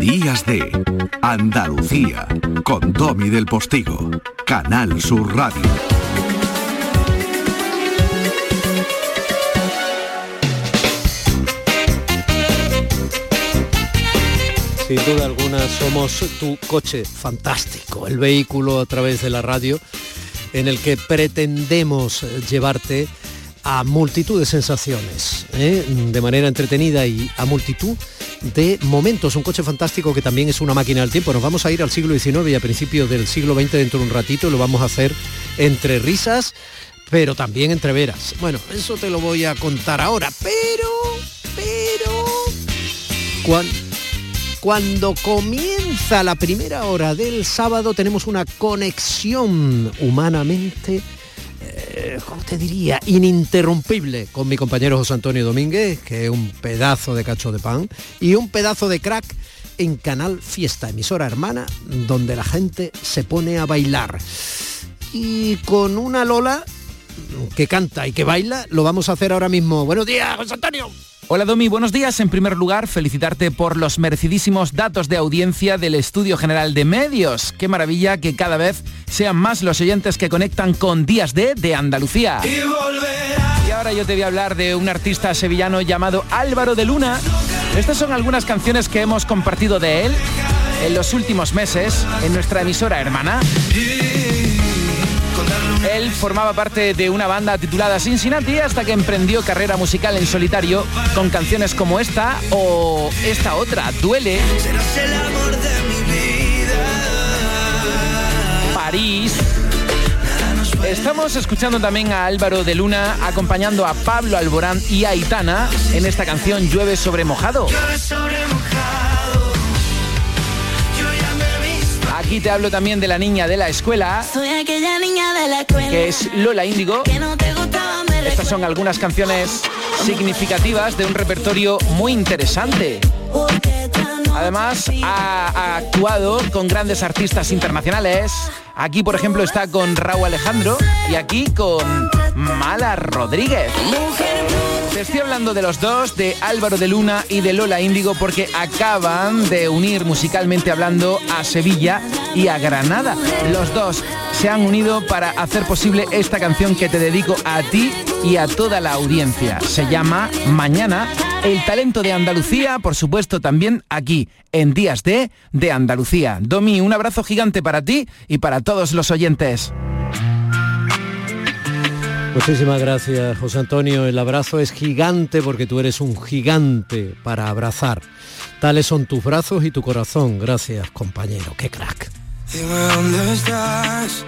Días de Andalucía con Domi del Postigo, Canal Sur Radio. Sin duda alguna somos tu coche fantástico, el vehículo a través de la radio en el que pretendemos llevarte a multitud de sensaciones, ¿eh? de manera entretenida y a multitud de momentos. Un coche fantástico que también es una máquina del tiempo. Nos vamos a ir al siglo XIX y a principios del siglo XX dentro de un ratito. Lo vamos a hacer entre risas, pero también entre veras. Bueno, eso te lo voy a contar ahora, pero, pero, cuando, cuando comienza la primera hora del sábado tenemos una conexión humanamente eh, ¿cómo te diría? Ininterrumpible con mi compañero José Antonio Domínguez, que es un pedazo de cacho de pan, y un pedazo de crack en Canal Fiesta, emisora hermana, donde la gente se pone a bailar. Y con una Lola que canta y que baila, lo vamos a hacer ahora mismo. Buenos días, José Antonio. Hola Domi, buenos días. En primer lugar, felicitarte por los merecidísimos datos de audiencia del Estudio General de Medios. Qué maravilla que cada vez sean más los oyentes que conectan con Días de de Andalucía. Y ahora yo te voy a hablar de un artista sevillano llamado Álvaro de Luna. Estas son algunas canciones que hemos compartido de él en los últimos meses en nuestra emisora hermana. Él formaba parte de una banda titulada Cincinnati hasta que emprendió carrera musical en solitario con canciones como esta o esta otra, Duele. París. Estamos escuchando también a Álvaro de Luna acompañando a Pablo Alborán y a Aitana en esta canción Llueve sobre mojado. Aquí te hablo también de la niña de la escuela, Soy aquella niña de la escuela que es Lola Índigo. que no te gustaba, me Estas son algunas canciones significativas de un repertorio muy interesante. Además, ha, ha actuado con grandes artistas internacionales. Aquí, por ejemplo, está con Raúl Alejandro y aquí con Mala Rodríguez. Te estoy hablando de los dos, de Álvaro de Luna y de Lola Índigo, porque acaban de unir musicalmente hablando a Sevilla y a Granada. Los dos se han unido para hacer posible esta canción que te dedico a ti y a toda la audiencia. Se llama Mañana, el talento de Andalucía, por supuesto también aquí, en Días de, de Andalucía. Domi, un abrazo gigante para ti y para todos los oyentes. Muchísimas gracias, José Antonio. El abrazo es gigante porque tú eres un gigante para abrazar. Tales son tus brazos y tu corazón. Gracias, compañero. Qué crack. Dime dónde estás,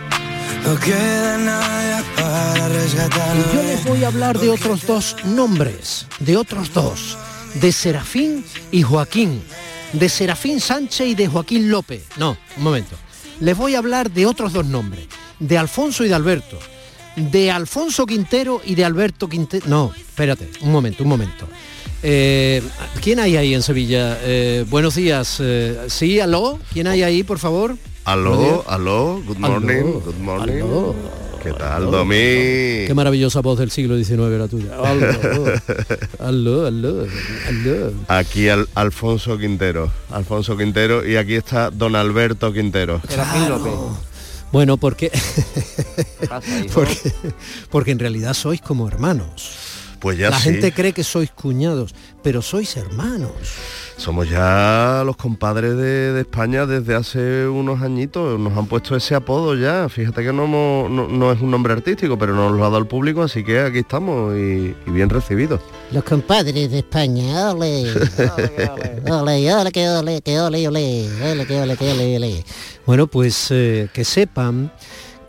no queda para. Y yo les voy a hablar de otros dos nombres, de otros dos, de Serafín y Joaquín, de Serafín Sánchez y de Joaquín López. No, un momento. Les voy a hablar de otros dos nombres, de Alfonso y de Alberto, de Alfonso Quintero y de Alberto Quintero. No, espérate, un momento, un momento. Eh, ¿Quién hay ahí en Sevilla? Eh, buenos días. eh, sí, aló. ¿Quién hay ahí, por favor? Aló, aló, good morning, Aló, good morning. aló, ¿Qué tal. Domi? Qué maravillosa voz del siglo XIX la tuya. Aló, aló, aló, aló. Aquí al, Alfonso Quintero, Alfonso Quintero y aquí está Don Alberto Quintero. Bueno, porque, porque, porque en realidad sois como hermanos. Pues ya La sí, gente cree que sois cuñados, pero sois hermanos. somos ya los compadres de, de España desde hace unos añitos, nos han puesto ese apodo ya, fíjate que no, hemos- no, no es un nombre artístico, pero nos lo ha dado el público, así que aquí estamos y, y bien recibidos. Los compadres de España, ole. Ole, ole, que ole, que ole, ole. Ole, que ole, que ole, ole. Bueno, pues eh, que sepan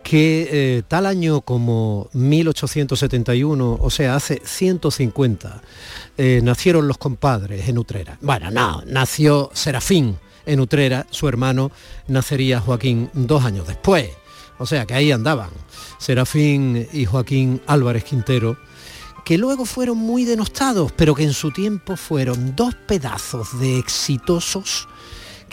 que eh, tal año como 1871, o sea, hace 150, eh, nacieron los compadres en Utrera. Bueno, no, nació Serafín en Utrera, su hermano nacería Joaquín dos años después. O sea, que ahí andaban, Serafín y Joaquín Álvarez Quintero, que luego fueron muy denostados, pero que en su tiempo fueron dos pedazos de exitosos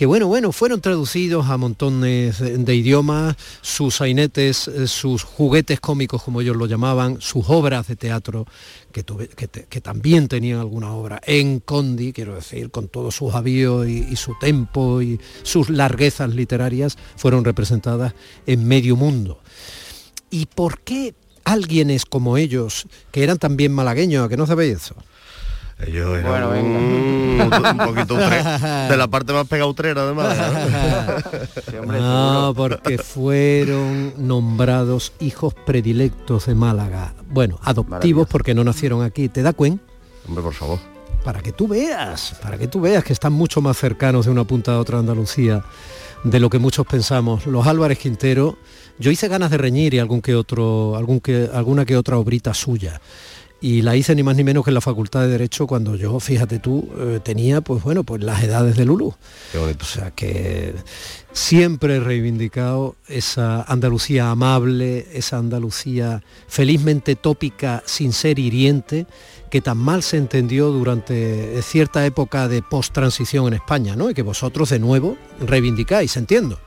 que bueno, bueno, fueron traducidos a montones de, de idiomas, sus sainetes, eh, sus juguetes cómicos, como ellos lo llamaban, sus obras de teatro, que, tuve- que te- que también tenían alguna obra en Condi, quiero decir, con todos sus avíos y, y su tempo y sus larguezas literarias, fueron representadas en medio mundo. ¿Y por qué alguienes como ellos, que eran también malagueños, ¿a que no sabéis eso? Ellos eran Bueno, venga. Un, poquito utre- de la parte más pegautrera de Málaga. ¿no? Sí, hombre, No, seguro. porque fueron nombrados hijos predilectos de Málaga. Bueno, adoptivos porque no nacieron aquí. ¿Te da cuenta? Hombre, por favor. Para que tú veas, para que tú veas que están mucho más cercanos de una punta a otra de Andalucía de lo que muchos pensamos. Los Álvarez Quintero, yo hice ganas de reñir y algún que otro, algún que, alguna que otra obrita suya. Y la hice ni más ni menos que en la Facultad de Derecho cuando yo, fíjate tú, eh, tenía pues bueno, pues las edades de Lulú. O sea que siempre he reivindicado esa Andalucía amable, esa Andalucía felizmente tópica sin ser hiriente, que tan mal se entendió durante cierta época de post-transición en España, ¿no? Y que vosotros de nuevo reivindicáis, entiendo.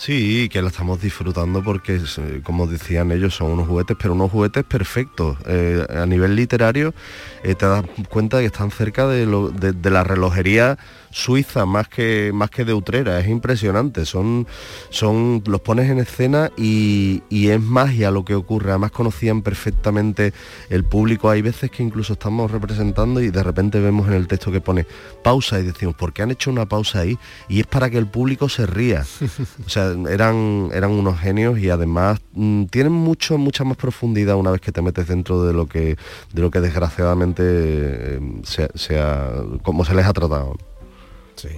Sí, que la estamos disfrutando porque, eh, como decían ellos, son unos juguetes, pero unos juguetes perfectos. Eh, a nivel literario, eh, te das cuenta de que están cerca de, lo- de- de la relojería suiza más que más que de Utrera. Es impresionante. Son, son, los pones en escena y, y es magia lo que ocurre. Además conocían perfectamente el público. Hay veces que incluso estamos representando y de repente vemos en el texto que pone pausa y decimos, ¿por qué han hecho una pausa ahí? Y es para que el público se ría. O sea, eran, eran unos genios y además mm, tienen mucho, mucha más profundidad una vez que te metes dentro de lo que, de lo que desgraciadamente eh, se, se ha- como se les ha tratado. Sí.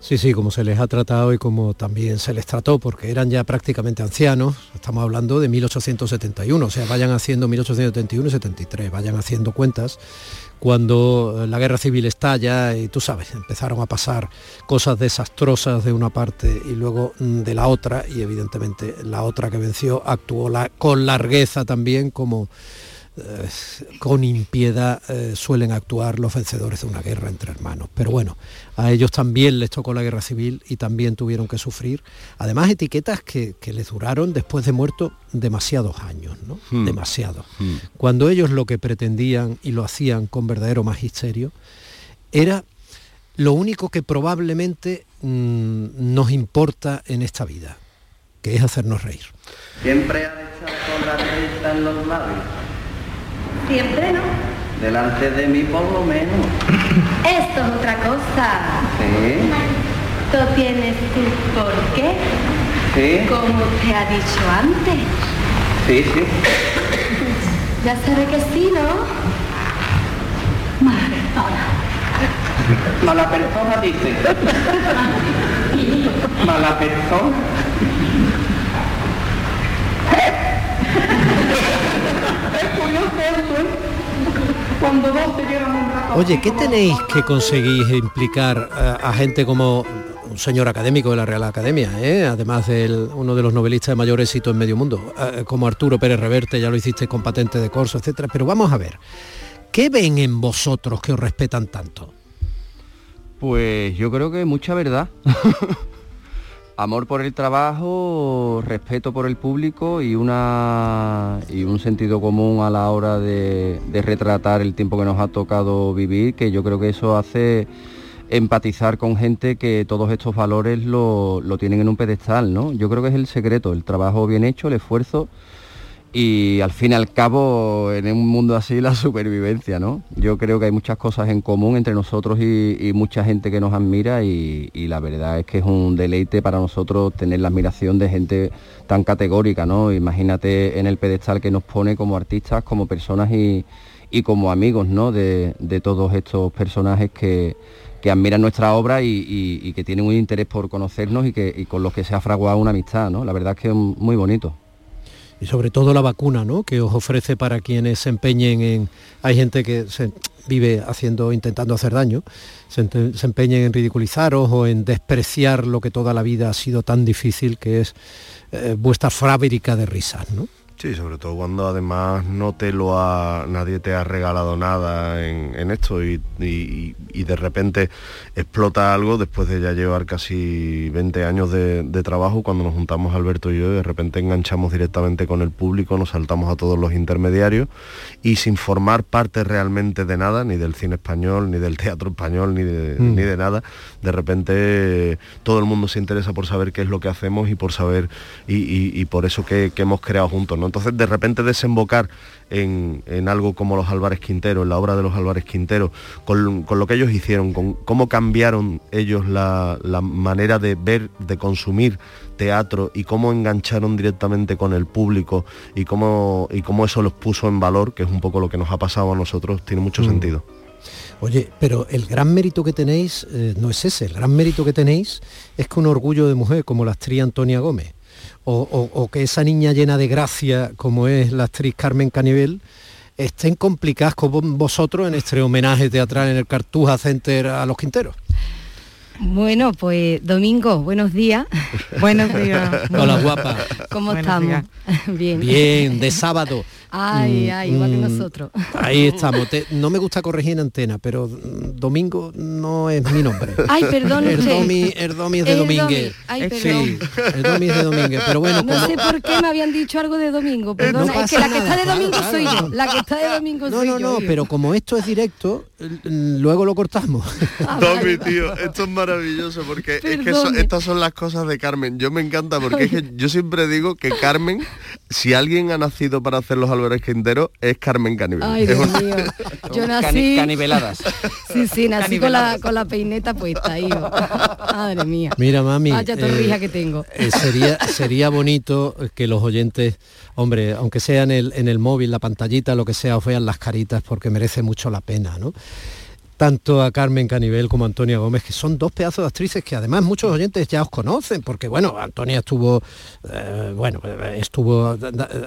Sí, sí, como se les ha tratado y como también se les trató, porque eran ya prácticamente ancianos, estamos hablando de 1871, o sea, vayan haciendo 1871 y 73, vayan haciendo cuentas, cuando eh, la guerra civil estalla y tú sabes, empezaron a pasar cosas desastrosas de una parte y luego mm, de la otra, y evidentemente la otra que venció actuó con largueza también como con impiedad eh, suelen actuar los vencedores de una guerra entre hermanos. Pero bueno, a ellos también les tocó la guerra civil y también tuvieron que sufrir. Además, etiquetas que, que les duraron después de muerto demasiados años, ¿no? Hmm. Demasiados. Cuando ellos lo que pretendían y lo hacían con verdadero magisterio era lo único que probablemente mm, nos importa en esta vida, que es hacernos reír. Siempre ha echado con la risa en los labios. Siempre no. Delante de mí por lo menos. Esto es otra cosa. Sí, Tú tienes tu por qué, sí, como te ha dicho antes. sí, sí. Ya sabe que sí, ¿no? Mala persona. Mala persona dice. Mala persona. Es curioso eso, ¿eh? Cuando dos se llevan un rato. Oye, ¿qué tenéis que conseguir implicar a, a gente como un señor académico de la Real Academia, eh? además de uno de los novelistas de mayor éxito en medio mundo, eh, como Arturo Pérez Reverte, ya lo hiciste con Patente de Corso, etcétera? Pero vamos a ver, ¿qué ven en vosotros que os respetan tanto? Pues yo creo que mucha verdad. Amor por el trabajo, respeto por el público y una y un sentido común a la hora de, de retratar el tiempo que nos ha tocado vivir, que yo creo que eso hace empatizar con gente que todos estos valores lo, lo tienen en un pedestal, ¿no? Yo creo que es el secreto, el trabajo bien hecho, el esfuerzo y al fin y al cabo en un mundo así la supervivencia, ¿no? Yo creo que hay muchas cosas en común entre nosotros y, mucha gente que nos admira y, la verdad es que es un deleite para nosotros tener la admiración de gente tan categórica, ¿no? Imagínate en el pedestal que nos pone como artistas, como personas y, y como amigos, ¿no? De, de todos estos personajes que, que admiran nuestra obra y, que tienen un interés por conocernos y, que, con los que se ha fraguado una amistad, ¿no? La verdad es que es muy bonito. Y sobre todo la vacuna ¿no? que os ofrece para quienes se empeñen en hay gente que se vive haciendo intentando hacer daño se, se empeñen en ridiculizaros o en despreciar lo que toda la vida ha sido tan difícil que es eh, vuestra fábrica de risas ¿no? Sí, sobre todo cuando además no te lo ha, nadie te ha regalado nada en, en esto y, y- y de repente explota algo después de ya llevar casi 20 años de, de trabajo, cuando nos juntamos Alberto y yo, y de repente enganchamos directamente con el público, nos saltamos a todos los intermediarios y sin formar parte realmente de nada, ni del cine español, ni del teatro español, ni de, Mm. ni de nada, de repente todo el mundo se interesa por saber qué es lo que hacemos y por saber y, y- y por eso que, que hemos creado juntos. ¿no? Entonces de repente desembocar en, en algo como los Álvarez Quintero, en la obra de los Álvarez Quintero, con, con lo que ellos hicieron, con cómo cambiaron ellos la, la manera de ver, de consumir teatro y cómo engancharon directamente con el público y cómo, y cómo eso los puso en valor, que es un poco lo que nos ha pasado a nosotros, tiene mucho Mm. sentido. Oye, pero el gran mérito que tenéis eh, no es ese, el gran mérito que tenéis es que un orgullo de mujer como la actriz Antonia Gómez, o, o- o que esa niña llena de gracia como es la actriz Carmen Canivel, estén complicadas con vosotros en este homenaje teatral en el Cartuja Center a los Quinteros. Bueno, pues Domingo, buenos días. Buenos días. Hola, guapa. ¿Cómo Buenos estamos? días. Bien. Bien, de sábado. Ay, Mm, ay, igual que mm, nosotros. Ahí estamos. Te- no me gusta corregir en antena, pero mm, Domingo no es mi nombre. Ay, perdón usted. Erdomi, Erdomi es de Erdomi. Domínguez. Ay, Sí, Erdomi es de Domínguez. Pero bueno, No como- sé por qué me habían dicho algo de domingo, perdona, no es que la que nada, está de claro, domingo claro. soy yo, la que está de domingo No, soy no, yo. no, hijo. pero como esto es directo, luego lo cortamos. Tommy, tío, esto es maravilloso porque es que so- estas son las cosas de Carmen. Yo me encanta porque es que yo siempre digo que Carmen, si alguien ha nacido para hacer los Álvarez Quintero, es Carmen Canivel. Ay, Es Dios una- mío. Yo Cani- nací... canibeladas. Sí, sí, nací con la, con la peineta puesta, hijo. Madre mía. Mira, mami. Vaya torrija que tengo. eh, sería, sería bonito que los oyentes, hombre, aunque sea en el, en el móvil, la pantallita, lo que sea, os vean las caritas porque merece mucho la pena, ¿no? Tanto a Carmen Canivel como a Antonia Gómez, que son dos pedazos de actrices que además muchos oyentes ya os conocen, porque bueno, Antonia estuvo, eh, bueno, estuvo,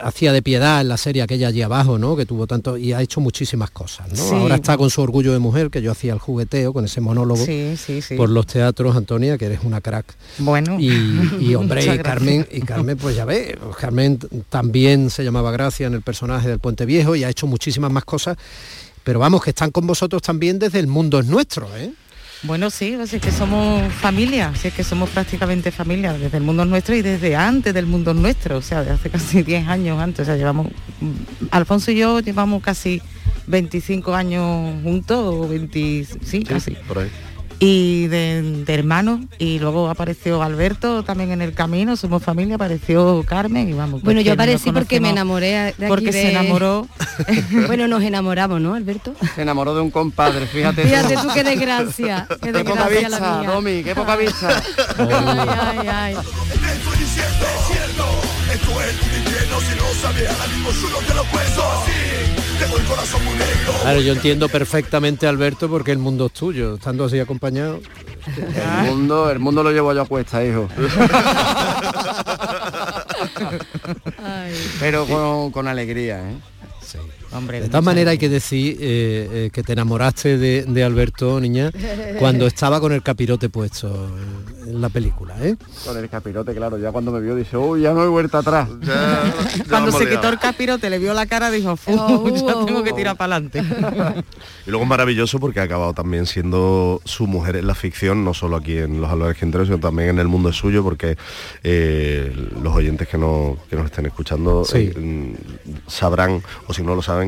hacía de piedad en la serie aquella allí abajo, ¿no? Que tuvo tanto, y ha hecho muchísimas cosas, ¿no? Sí. Ahora está con su orgullo de mujer, que yo hacía el jugueteo con ese monólogo Sí, sí, sí. por los teatros, Antonia, que eres una crack. Bueno. Y, y, hombre, y Carmen, y Carmen, pues ya ve, Carmen también se llamaba Gracia en el personaje del Puente Viejo y ha hecho muchísimas más cosas. Pero vamos, que están con vosotros también desde el mundo es nuestro, ¿eh? Bueno, sí, es que somos familia, si es que somos prácticamente familia, desde el mundo nuestro y desde antes del mundo nuestro, o sea, de hace casi 10 años antes, o sea, llevamos, mm, Alfonso y yo llevamos casi 25 años juntos, o 20, sí, casi, Por ahí. Y de, de hermanos, y luego apareció Alberto también en el camino, somos familia, apareció Carmen y vamos. Bueno, pues yo que nos aparecí porque me enamoré de aquí Porque de- se enamoró. bueno, nos enamoramos, ¿no, Alberto? Se enamoró de un compadre, fíjate. Fíjate tú qué desgracia, qué Qué poca vista, mía. Domi, qué poca vista. Ay, ay, ay. Claro, yo entiendo perfectamente, Alberto, porque el mundo es tuyo, estando así acompañado. El mundo, el mundo lo llevo yo a cuesta, hijo. Pero con, con alegría, ¿eh? Hombre, De todas maneras hay que decir eh, eh, que te enamoraste de, de Alberto, niña, cuando estaba con el capirote puesto en la película, ¿eh? Con el capirote, claro, ya cuando me vio dice, uy, ya no hay vuelta atrás. Cuando se quitó el capirote, le vio la cara, dijo, "Fu, Oh, ya oh, tengo que oh. tirar para adelante. Y luego es maravilloso porque ha acabado también siendo su mujer en la ficción, no solo aquí en Los Álvarez Quinteros, sino también en el mundo es suyo, porque eh, los oyentes que, no, que nos estén escuchando Sí. eh, sabrán, o si no lo saben,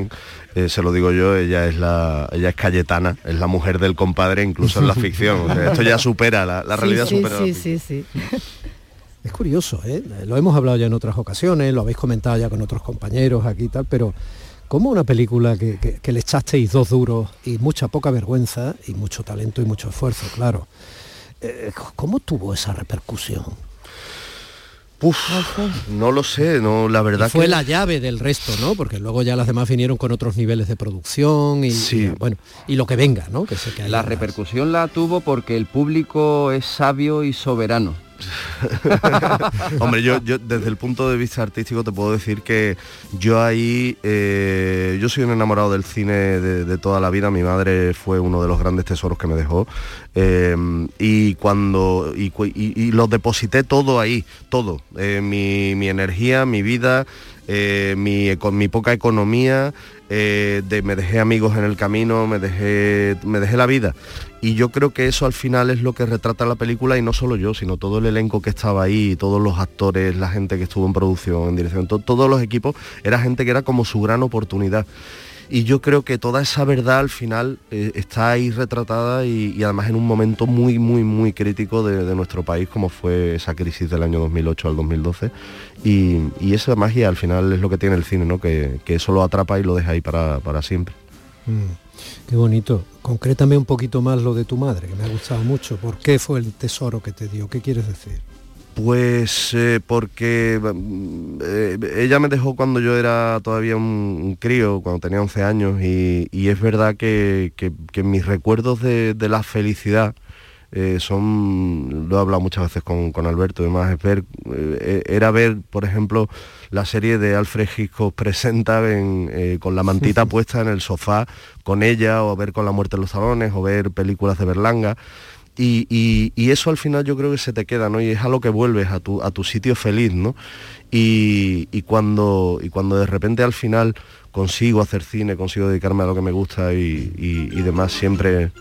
eh, se lo digo yo, ella es la ella es Cayetana, es la mujer del compadre, incluso en la ficción. O sea, esto ya supera, la, la Sí, realidad sí, supera. sí, sí, sí. Es curioso, ¿eh? Lo hemos hablado ya en otras ocasiones, lo habéis comentado ya con otros compañeros aquí y tal, pero como una película que, que- que le echasteis dos duros y mucha poca vergüenza y mucho talento y mucho esfuerzo, claro. eh, ¿Cómo tuvo esa repercusión? Uf, no lo sé, no, la verdad Y fue que la llave del resto, ¿no? Porque luego ya las demás vinieron con otros niveles de producción y, Sí. y, bueno y lo que venga, ¿no? Que sé que hay La más. repercusión la tuvo porque el público es sabio y soberano. Hombre, yo, desde el punto de vista artístico te puedo decir que yo ahí, eh, yo soy un enamorado del cine de, toda la vida, mi madre fue uno de los grandes tesoros que me dejó. Eh, y cuando, y, deposité todo ahí, todo, eh, mi, mi energía, mi vida, mi, con mi poca economía, de, me dejé amigos en el camino, me dejé, me dejé la vida. Y yo creo que eso al final es lo que retrata la película y no solo yo, sino todo el elenco que estaba ahí, todos los actores, la gente que estuvo en producción, en dirección, todos los equipos, era gente que era como su gran oportunidad y yo creo que toda esa verdad al final eh, está ahí retratada y, además en un momento muy, muy, muy crítico de, nuestro país como fue esa crisis del año 2008 al 2012 y, esa magia al final es lo que tiene el cine, ¿no? que, eso lo atrapa y lo deja ahí para, siempre. Mm, qué bonito. Concrétame un poquito más lo de tu madre, que me ha gustado mucho. ¿Por qué fue el tesoro que te dio? ¿Qué quieres decir? Pues eh, porque mm, eh, ella me dejó cuando yo era todavía un, crío, cuando tenía 11 años, y, es verdad que, mis recuerdos de, la felicidad eh, son, lo he hablado muchas veces con, Alberto, además, es ver, era ver, por ejemplo, la serie de Alfred Hitchcock presenta con la mantita puesta en el sofá con ella, o ver con la muerte en los salones, o ver películas de Berlanga. Y, eso al final yo creo que se te queda, ¿no? Y es a lo que vuelves, a tu, a tu sitio feliz, ¿no? Y, cuando, y cuando de repente al final consigo hacer cine, consigo dedicarme a lo que me gusta y, y demás, siempre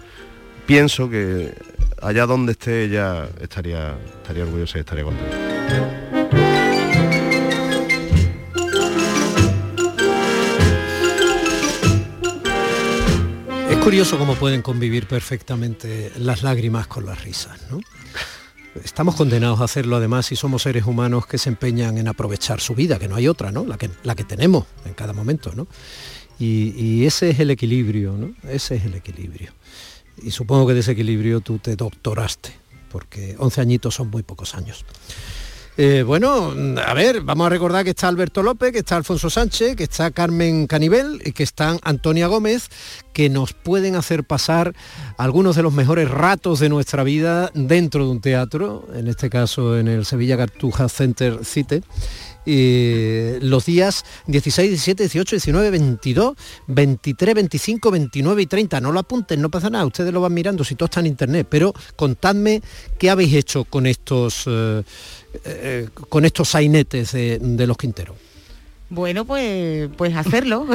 pienso que allá donde esté ella estaría, estaría orgullosa y estaría contenta. curioso cómo pueden convivir perfectamente las lágrimas con las risas, ¿no? Estamos condenados a hacerlo además si somos seres humanos que se empeñan en aprovechar su vida, que no hay otra, ¿no? La que, la que tenemos en cada momento, ¿no? Y, ese es el equilibrio, ¿no? Ese es el equilibrio. Y supongo que de ese equilibrio tú te doctoraste, porque 11 añitos son muy pocos años. Eh, bueno, a ver, vamos a recordar que está Alberto López, que está Alfonso Sánchez, que está Carmen Canivel y que están Antonia Gómez, que nos pueden hacer pasar algunos de los mejores ratos de nuestra vida dentro de un teatro, en este caso en el Sevilla Cartuja Center Cite. Y los días 16, 17, 18, 19, 22, 23, 25, 29 y 30. No lo apunten, no pasa nada, ustedes lo van mirando si todo está en internet, pero contadme qué habéis hecho con estos eh, eh, con estos sainetes de, los Quinteros? Bueno, pues, pues hacerlo.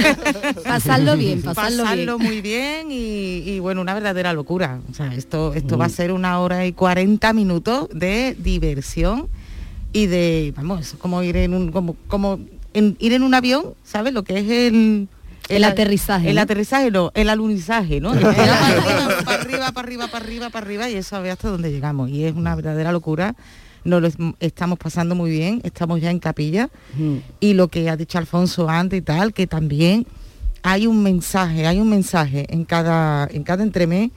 pasarlo bien, pasarlo, muy bien y, bueno, una verdadera locura. O sea, esto, esto va a ser una hora y 40 minutos de diversión y de, vamos, como ir en un, como, como ir en un avión, ¿sabes? Lo que es el, el, aterrizaje. El aterrizaje, no, el alunizaje, ¿no? para, arriba, para arriba, para arriba, para arriba, para arriba, y eso a ver hasta dónde llegamos. Y es una verdadera locura nos lo estamos pasando muy bien, estamos ya en capilla y lo que ha dicho Alfonso antes y tal, que también hay un mensaje, hay un mensaje en cada, en cada entremés,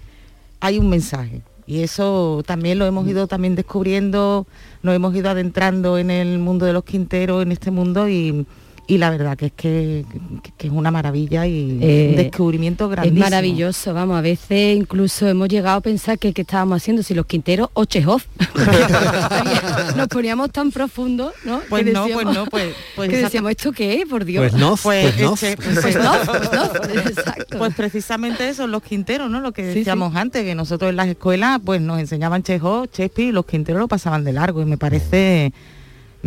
hay un mensaje. Y eso también lo hemos ido también descubriendo, nos hemos ido adentrando en el mundo de los quinteros, en este mundo y, y la verdad que es que, es una maravilla y un eh, descubrimiento grandísimo. Es maravilloso, vamos, a veces incluso hemos llegado a pensar que qué estábamos haciendo, si los Quinteros o Chekhov. Nos poníamos tan profundo, ¿no? Pues no, pues no, pues, pues que decíamos, ¿esto qué es? Por Dios. Pues no, pues, pues, no. pues, pues, no, exacto. pues precisamente eso, los Quinteros, ¿no? Lo que decíamos antes, que nosotros en las escuelas pues nos enseñaban Chekhov, Shakespeare y los Quinteros lo pasaban de largo y me parece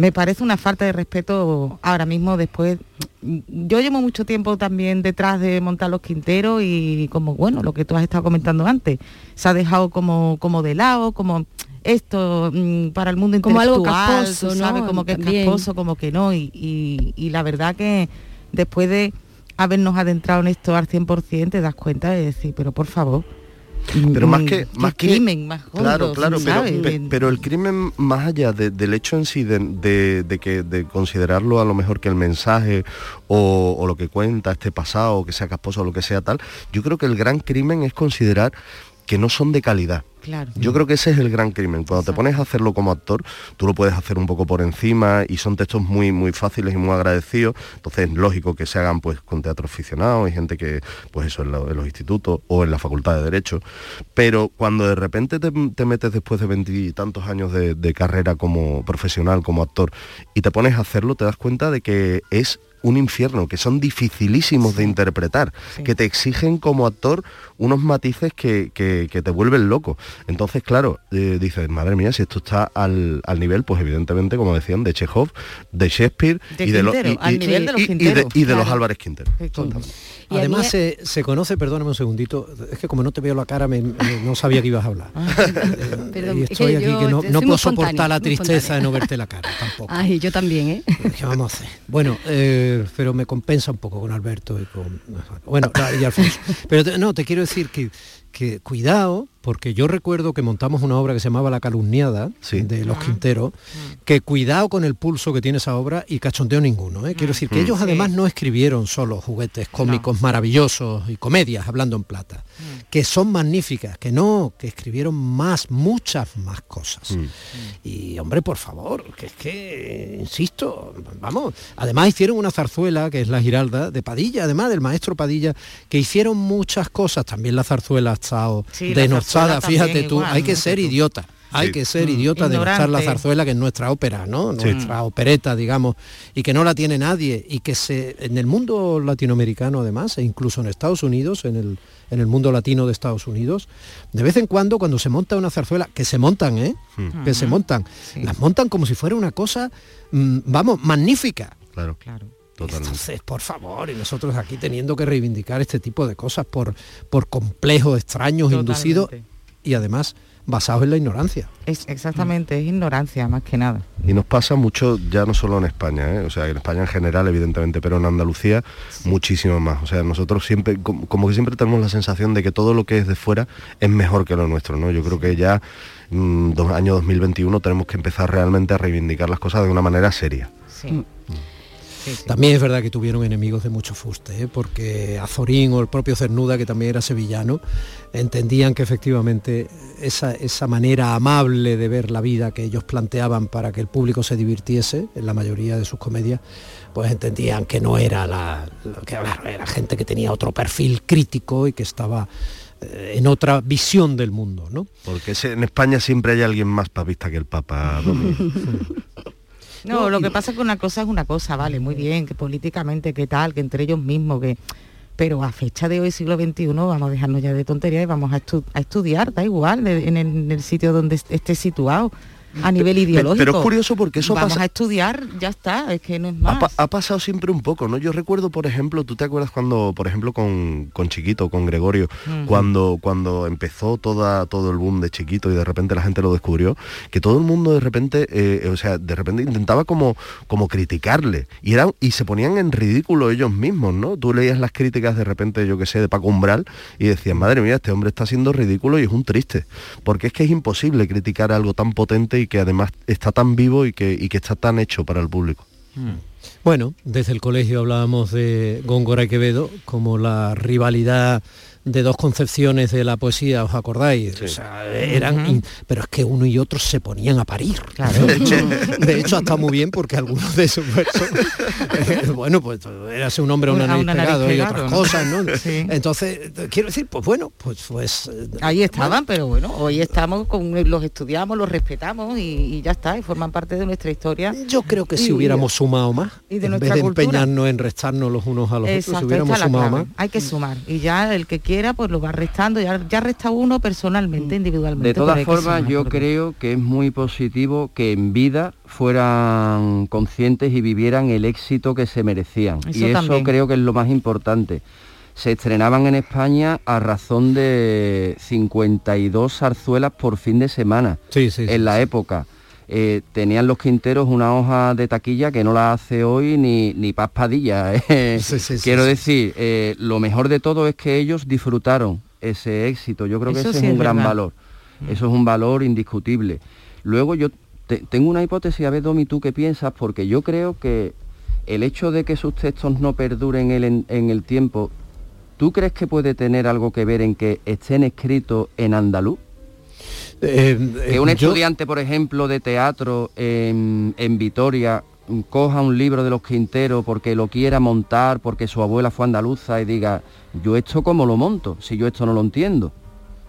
me parece una falta de respeto ahora mismo después. Yo llevo mucho tiempo también detrás de montar los quinteros y como, bueno, lo que tú has estado comentando antes, se ha dejado como, como de lado, como esto mm, para el mundo intelectual, como algo casposo, ¿no? Como que es casposo, como que no. Y, y, la verdad que después de habernos adentrado en esto al 100%, te das cuenta de decir, pero por favor, pero más que más crimen más claro claro pero, el crimen más allá del hecho en sí de, que de considerarlo a lo mejor que el mensaje o, lo que cuenta este pasado que sea casposo o lo que sea tal yo creo que el gran crimen es considerar que no son de calidad yo creo que ese es el gran crimen. Cuando te pones a hacerlo como actor, tú lo puedes hacer un poco por encima y son textos muy, muy fáciles y muy agradecidos. Entonces es lógico que se hagan pues con teatro aficionado y gente que, pues eso, en, los institutos o en la facultad de Derecho. Pero cuando de repente te, metes después de veintitantos años de, carrera como profesional, como actor, y te pones a hacerlo, te das cuenta de que es un infierno, que son dificilísimos de interpretar, que te exigen como actor unos matices que, que- que te vuelven loco. Entonces, claro, eh, dices, madre mía, si esto está al, al nivel, pues evidentemente, como decían, de Chekhov, de Shakespeare De y de, los- Quintero, y- al y- nivel de los y- y Quinteros, y de los claro. Álvarez Quintero. Y Además mí- se, se conoce, perdóname un segundito, es que como no te veo la cara, me- me- no sabía que ibas a hablar. Perdón, y es que estoy aquí yo que no, no puedo soportar la tristeza de no verte la cara tampoco. Ay, yo también, ¿eh? ¿Qué vamos a hacer? Bueno, eh, pero me compensa un poco con Alberto y con... Bueno, y Alfonso. Pero no, te quiero decir que, que cuidado, porque yo recuerdo que montamos una obra que se llamaba La Calumniada, de Los Quinteros, que cuidado con el pulso que tiene esa obra y cachondeo ninguno. ¿eh? Quiero decir que Mm. ellos Sí. además no escribieron solo juguetes cómicos maravillosos y comedias, hablando en plata, que son magníficas, que no, que escribieron más, muchas más cosas. Y hombre, por favor, que es que, insisto, vamos, además hicieron una zarzuela, que es la Giralda, de Padilla, además del maestro Padilla, que hicieron muchas cosas, también la zarzuela ha estado Sí, la denostada, zarzuela fíjate tú, igual, hay que ser idiota. Hay Sí. que ser Mm. idiota de denostar la zarzuela, que es nuestra ópera, ¿no? Sí. Nuestra opereta, digamos, y que no la tiene nadie. Y que se en el mundo latinoamericano, además, e incluso en Estados Unidos, en el, en el mundo latino de Estados Unidos, de vez en cuando, cuando se monta una zarzuela, que se montan, ¿eh? Que se montan, las montan como si fuera una cosa, mm, vamos, magnífica. Claro. claro. Entonces, por favor, y nosotros aquí teniendo que reivindicar este tipo de cosas por, por complejos extraños, Totalmente. inducidos y además basados en la ignorancia. Es exactamente, es ignorancia más que nada. Y nos pasa mucho, ya no solo en España, ¿eh? o sea, en España en general, evidentemente, pero en Andalucía muchísimo más. O sea, nosotros siempre, como, como que siempre tenemos la sensación de que todo lo que es de fuera es mejor que lo nuestro, ¿no? Yo creo que ya, mm, dos, año 2021, tenemos que empezar realmente a reivindicar las cosas de una manera seria. Sí. También es verdad que tuvieron enemigos de mucho fuste, ¿eh? porque Azorín o el propio Cernuda, que también era sevillano, entendían que efectivamente esa, esa manera amable de ver la vida que ellos planteaban para que el público se divirtiese, en la mayoría de sus comedias, pues entendían que no era la, que claro, era gente que tenía otro perfil crítico y que estaba eh, en otra visión del mundo, ¿no? Porque en España siempre hay alguien más papista que el Papa. No, lo que pasa es que una cosa es una cosa, vale, muy bien, que políticamente, que tal, que entre ellos mismos, que... Pero a fecha de hoy, siglo XXI, vamos a dejarnos ya de tonterías y vamos a, estu- a estudiar, da igual, de- en el, en el sitio donde est- esté situado, a nivel ideológico. pero es curioso porque eso Vamos pasa- a estudiar, ya está, es que no es más. ha pasado siempre un poco, ¿no? Yo recuerdo, por ejemplo, ¿tú te acuerdas cuando, por ejemplo, con, con Chiquito, con Gregorio, Ujú. cuando, cuando empezó toda, todo el boom de Chiquito y de repente la gente lo descubrió, que todo el mundo de repente, eh, o sea, de repente intentaba como, como criticarle y, eran, y se ponían en ridículo ellos mismos, ¿no? Tú leías las críticas de repente, yo que sé, de Paco Umbral y decías, madre mía, este hombre está siendo ridículo y es un triste, porque es que es imposible criticar algo tan potente y que además está tan vivo y que, y que está tan hecho para el público. Bueno, desde el colegio hablábamos de Góngora y Quevedo como la rivalidad de dos concepciones de la poesía, ¿os acordáis? O sea, eran, in- pero es que uno y otro se ponían a parir. De, hecho, de hecho, ha estado muy bien porque algunos de esos versos, bueno, pues era un hombre a una A nariz una nariz pegado y otras ¿no? cosas, ¿no? Sí. Entonces, quiero decir, pues bueno, pues, pues eh, Ahí estaban, pero bueno, hoy estamos con los estudiamos, los respetamos y, y ya está, y forman parte de nuestra historia. Yo creo que si Y- hubiéramos sumado más, y de en vez de cultura. empeñarnos en restarnos los unos a los otros, si hubiéramos sumado más. Hay que sumar. Y ya el que pues lo va restando. Ya, ya resta uno personalmente, individualmente. De todas formas, yo porque- creo que es muy positivo que en vida fueran conscientes y vivieran el éxito que se merecían. Eso y eso también. creo que es lo más importante. Se estrenaban en España a razón de 52 zarzuelas por fin de semana Sí, sí, en la época. Eh, tenían los quinteros una hoja de taquilla que no la hace hoy ni, ni Paz Padilla. eh. Sí, sí, sí, Quiero sí. decir, eh, lo mejor de todo es que ellos disfrutaron ese éxito. Yo creo que ese sí es un es gran verdad. valor. Eso es un valor indiscutible. Luego yo te- tengo una hipótesis, a ver Domi, tú qué piensas, porque yo creo que el hecho de que sus textos no perduren en, en- en el tiempo, ¿tú crees que puede tener algo que ver en que estén escritos en andaluz? Eh, Que un eh, yo- estudiante, por ejemplo, de teatro en, en Vitoria mm, coja un libro de los Quinteros porque lo quiera montar, porque su abuela fue andaluza y diga, yo esto cómo lo monto, si yo esto no lo entiendo.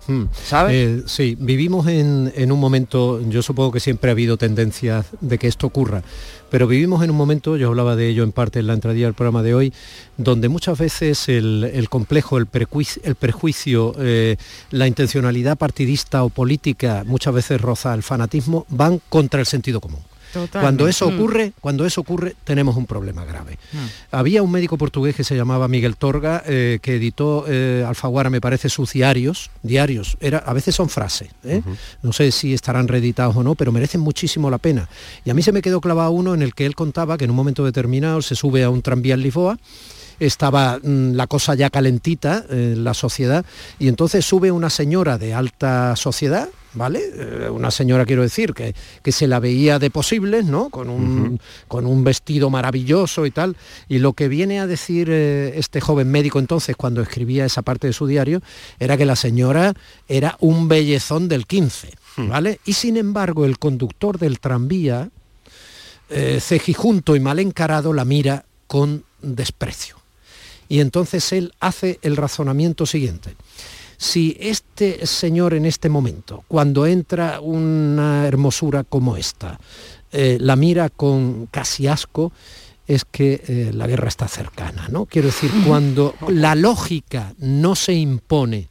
Mm. ¿Sabes? Eh, sí, vivimos en, en un momento, yo supongo que siempre ha habido tendencias de que esto ocurra, pero vivimos en un momento, yo hablaba de ello en parte en la entradilla del programa de hoy, donde muchas veces el, el complejo, el, prejuicio, el prejuicio eh, la intencionalidad partidista o política, muchas veces roza el fanatismo, van contra el sentido común. Cuando eso Mm. ocurre, cuando eso ocurre, tenemos un problema grave. Mm. Había un médico portugués que se llamaba Miguel Torga, eh, que editó eh, Alfaguara, me parece, sus diarios. Diarios, era, a veces son frases. ¿eh? No sé si estarán reeditados o no, pero merecen muchísimo la pena. Y a mí se me quedó clavado uno en el que él contaba que en un momento determinado se sube a un tranvía en Lisboa, estaba mm, la cosa ya calentita en la sociedad y entonces sube una señora de alta sociedad, ¿vale? Eh, una señora quiero decir que, que se la veía de posibles, ¿no? Con un, con un vestido maravilloso y tal. Y lo que viene a decir eh, este joven médico entonces cuando escribía esa parte de su diario era que la señora era un bellezón del 15, ¿vale? Y sin embargo el conductor del tranvía, eh, cejijunto y mal encarado, la mira con desprecio. Y entonces él hace el razonamiento siguiente. Si este señor en este momento, cuando entra una hermosura como esta, eh, la mira con casi asco, es que eh, la guerra está cercana, ¿no? Quiero decir, cuando la lógica no se impone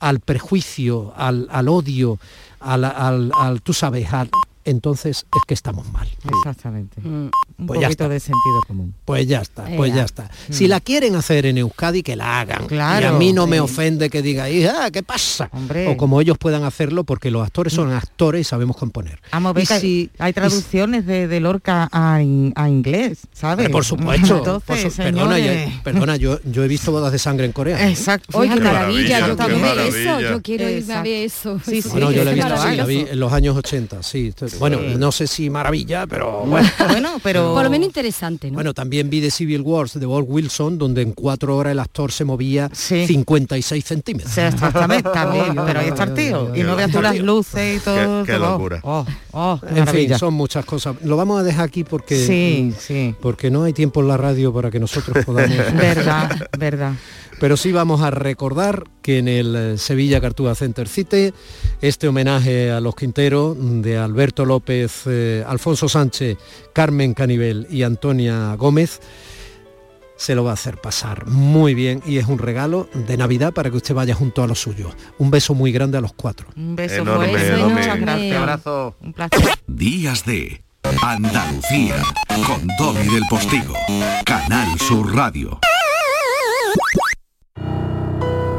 al prejuicio, al, al odio, al, al- al- tú sabes, al- entonces es que estamos mal. Exactamente. Mm. Un Pues ya poquito está. de sentido común. Pues ya está, pues ya está. Si la quieren hacer en Euskadi, que la hagan. Claro, y a mí no me ofende que diga, hija, ¿qué pasa? Hombre. O como ellos puedan hacerlo, porque los actores son actores y sabemos componer. Vamos, ve Y si- hay traducciones de, de Lorca a, in- a inglés, ¿sabes? Por supuesto. Entonces, por su- perdona, yo, perdona yo, yo he visto bodas de sangre en Corea. Exacto. Oye, qué fíjate. maravilla, yo qué también maravilla. eso, yo quiero irme a Exacto. ver eso. Sí, sí, Bueno, yo la he visto, sí, la vi en los años 80, sí. Bueno, Sí. no sé si maravilla, pero bueno. Bueno, pero... Por lo menos interesante, ¿no? Bueno, también vi The Civil Wars de Walt Wilson, donde en cuatro horas el actor se movía 56 centímetros. Sí, exactamente, también, pero ahí está el tío. Y no veas tú las luces y todo. Qué- locura. Oh, oh, qué En fin, son muchas cosas. Lo vamos a dejar aquí porque Sí, sí. porque no hay tiempo en la radio para que nosotros podamos. Verdad, verdad. Pero sí vamos a recordar que en el eh, Sevilla Cartuja Center Cite, este homenaje a los Quinteros de Alberto López, eh, Alfonso Sánchez, Carmen Canivel y Antonia Gómez, se lo va a hacer pasar muy bien y es un regalo de Navidad para que usted vaya junto a los suyos. Un beso muy grande a los cuatro. Un beso Enorme, muchas gracias. abrazo. Un placer. Días de Andalucía con Domi del Postigo, Canal Sur Radio.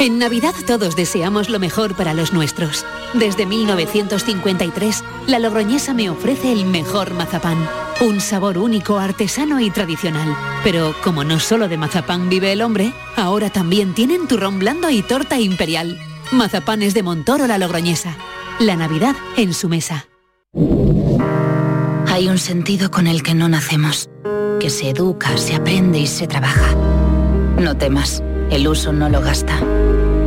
En Navidad todos deseamos lo mejor para los nuestros. Desde 1953, la Logroñesa me ofrece el mejor mazapán. Un sabor único, artesano y tradicional. Pero como no solo de mazapán vive el hombre, ahora también tienen turrón blando y torta imperial. Mazapanes de Montoro la Logroñesa. La Navidad en su mesa. Hay un sentido con el que no nacemos, que se educa, se aprende y se trabaja. No temas, el uso no lo gasta.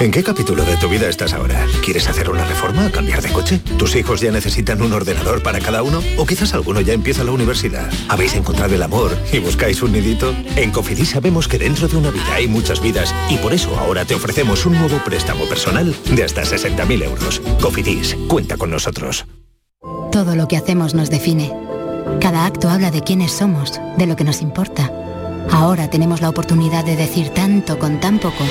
¿En qué capítulo de tu vida estás ahora? ¿Quieres hacer una reforma? ¿Cambiar de coche? ¿Tus hijos ya necesitan un ordenador para cada uno? ¿O quizás alguno ya empieza la universidad? ¿Habéis encontrado el amor y buscáis un nidito? En Cofidis sabemos que dentro de una vida hay muchas vidas y por eso ahora te ofrecemos un nuevo préstamo personal de hasta 60.000 euros. Cofidis, cuenta con nosotros. Todo lo que hacemos nos define. Cada acto habla de quiénes somos, de lo que nos importa. Ahora tenemos la oportunidad de decir tanto con tan poco.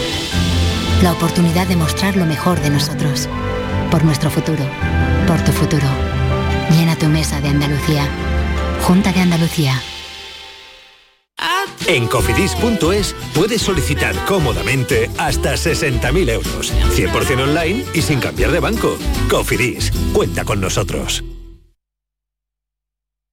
La oportunidad de mostrar lo mejor de nosotros. Por nuestro futuro. Por tu futuro. Llena tu mesa de Andalucía. Junta de Andalucía. En cofidis.es puedes solicitar cómodamente hasta 60.000 euros, 100% online y sin cambiar de banco. Cofidis, cuenta con nosotros.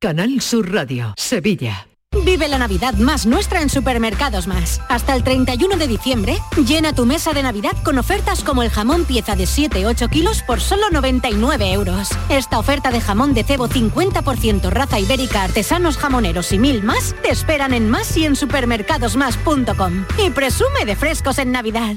Canal Sur Radio, Sevilla. Vive la Navidad más nuestra en Supermercados Más. Hasta el 31 de diciembre, llena tu mesa de Navidad con ofertas como el jamón pieza de 7-8 kilos por solo 99 euros. Esta oferta de jamón de cebo 50% raza ibérica, artesanos jamoneros y mil más te esperan en más y en supermercadosmás.com. Y presume de frescos en Navidad.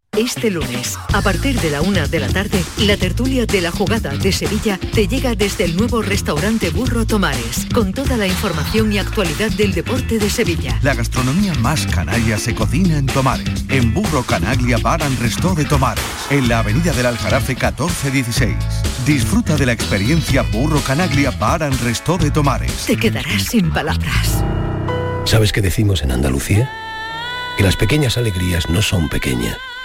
Este lunes, a partir de la una de la tarde, la tertulia de la jugada de Sevilla te llega desde el nuevo restaurante Burro Tomares, con toda la información y actualidad del deporte de Sevilla. La gastronomía más canalla se cocina en Tomares, en Burro Canaglia Bar and Resto de Tomares, en la avenida del Aljarafe 1416. Disfruta de la experiencia Burro Canaglia Bar and Resto de Tomares. Te quedarás sin palabras. ¿Sabes qué decimos en Andalucía? Que las pequeñas alegrías no son pequeñas,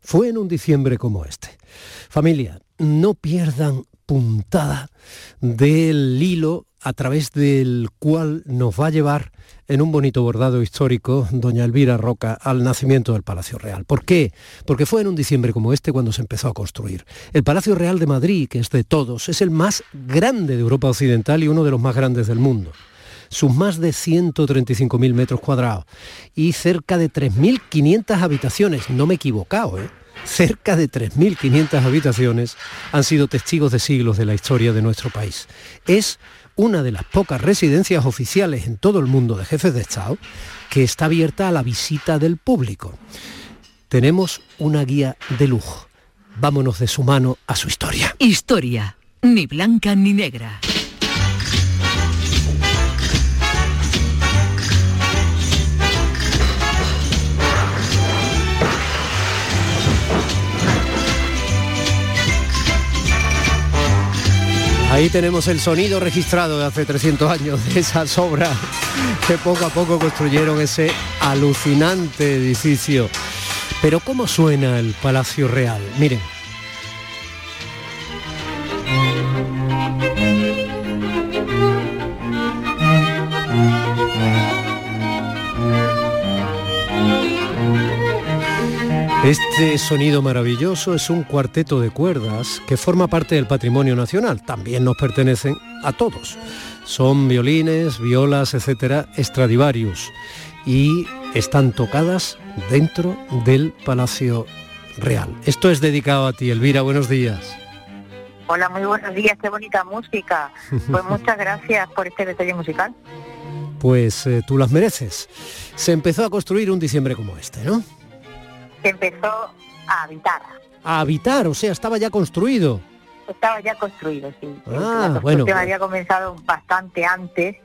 Fue en un diciembre como este. Familia, no pierdan puntada del hilo a través del cual nos va a llevar en un bonito bordado histórico doña Elvira Roca al nacimiento del Palacio Real. ¿Por qué? Porque fue en un diciembre como este cuando se empezó a construir. El Palacio Real de Madrid, que es de todos, es el más grande de Europa Occidental y uno de los más grandes del mundo sus más de 135.000 metros cuadrados y cerca de 3.500 habitaciones. No me he equivocado, ¿eh? Cerca de 3.500 habitaciones han sido testigos de siglos de la historia de nuestro país. Es una de las pocas residencias oficiales en todo el mundo de jefes de Estado que está abierta a la visita del público. Tenemos una guía de lujo. Vámonos de su mano a su historia. Historia, ni blanca ni negra. Ahí tenemos el sonido registrado de hace 300 años de esas obras que poco a poco construyeron ese alucinante edificio. Pero ¿cómo suena el Palacio Real? Miren. Este sonido maravilloso es un cuarteto de cuerdas que forma parte del patrimonio nacional. También nos pertenecen a todos. Son violines, violas, etcétera, Stradivarius y están tocadas dentro del Palacio Real. Esto es dedicado a ti, Elvira. Buenos días. Hola, muy buenos días, qué bonita música. Pues muchas gracias por este detalle musical. Pues eh, tú las mereces. Se empezó a construir un diciembre como este, ¿no? Se empezó a habitar. A habitar, o sea, estaba ya construido. Estaba ya construido, sí. Ah, la bueno. construcción había comenzado bastante antes,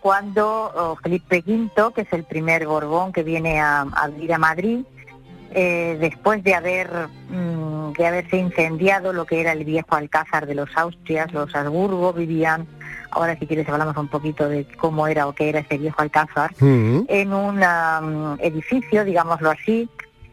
cuando oh, Felipe V, que es el primer Borbón que viene a, a vivir a Madrid, eh, después de haber mm, de haberse incendiado lo que era el viejo alcázar de los Austrias, los Habsburgo vivían, ahora si quieres hablamos un poquito de cómo era o qué era ese viejo alcázar, Mm. en un um, edificio, digámoslo así,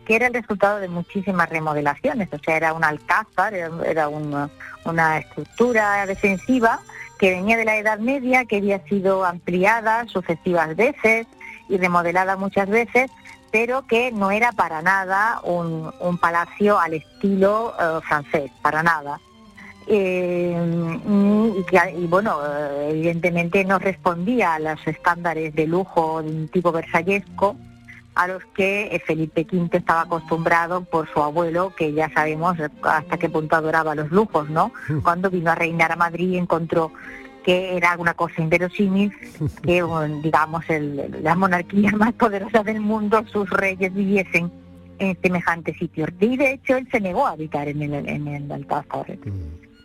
que era el resultado de muchísimas remodelaciones, o sea, era un alcázar, era, era una, una estructura defensiva que venía de la Edad Media, que había sido ampliada sucesivas veces y remodelada muchas veces, pero que no era para nada un, un palacio al estilo eh, francés, para nada. Eh, y, que- y bueno, evidentemente no respondía a los estándares de lujo de un tipo versallesco a los que eh, Felipe V estaba acostumbrado por su abuelo, que ya sabemos hasta qué punto adoraba los lujos, ¿no? Cuando vino a reinar a Madrid encontró que era una cosa inverosímil que, digamos, el- la monarquía más poderosa del mundo, sus reyes viviesen en semejante sitio. Y de hecho él se negó a habitar en el, en el Alcázar.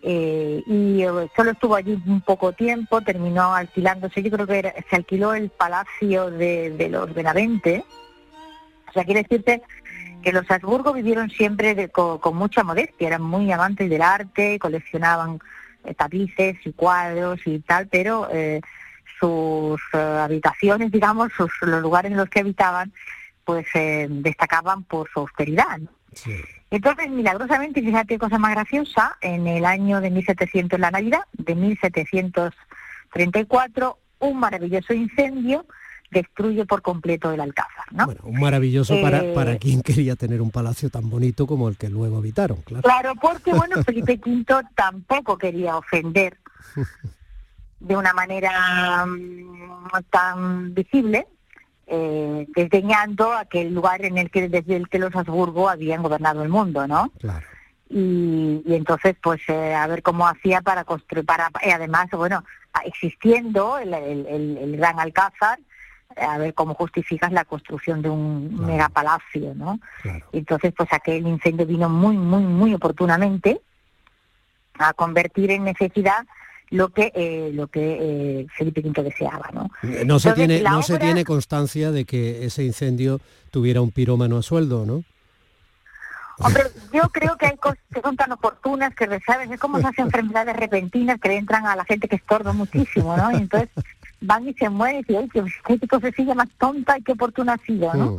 Eh, y eh, solo estuvo allí un poco tiempo, terminó alquilándose, yo creo que era- se alquiló el palacio de, de los Benavente. O sea, quiere decirte que los Habsburgo vivieron siempre de- co- con, mucha modestia, eran muy amantes del arte, coleccionaban eh, tapices y cuadros y tal, pero eh, sus eh, habitaciones, digamos, sus, los lugares en los que habitaban, pues eh, destacaban por su austeridad. ¿no? Entonces, milagrosamente, fíjate qué cosa más graciosa, en el año de 1700, la Navidad, de 1734, un maravilloso incendio destruye por completo el Alcázar, ¿no? Un maravilloso para, Eh, para quien quería tener un palacio tan bonito como el que luego habitaron, claro. Claro, porque bueno, Felipe V tampoco quería ofender de una manera mm, tan visible, eh, desdeñando aquel lugar en el que desde el que los Habsburgo habían gobernado el mundo, ¿no? Y, y entonces, pues, eh, a ver cómo hacía para construir, para, y además, bueno, existiendo el, el- el- el gran Alcázar, a ver cómo justificas la construcción de un megapalacio, ¿no? Entonces, pues aquel incendio vino muy, muy, muy oportunamente a convertir en necesidad lo que eh, lo que eh, Felipe V deseaba, ¿no? Eh, No se Entonces, tiene, no se tiene constancia de que ese incendio tuviera un pirómano a sueldo, ¿no? Hombre, yo creo que hay cosas que son tan oportunas que, ¿sabes? Es como esas enfermedades repentinas que le entran a la gente que estorba muchísimo, ¿no? Y entonces van y se mueren y dicen, "Ay, qué cosecilla más tonta y qué oportuna ha sido, ¿no?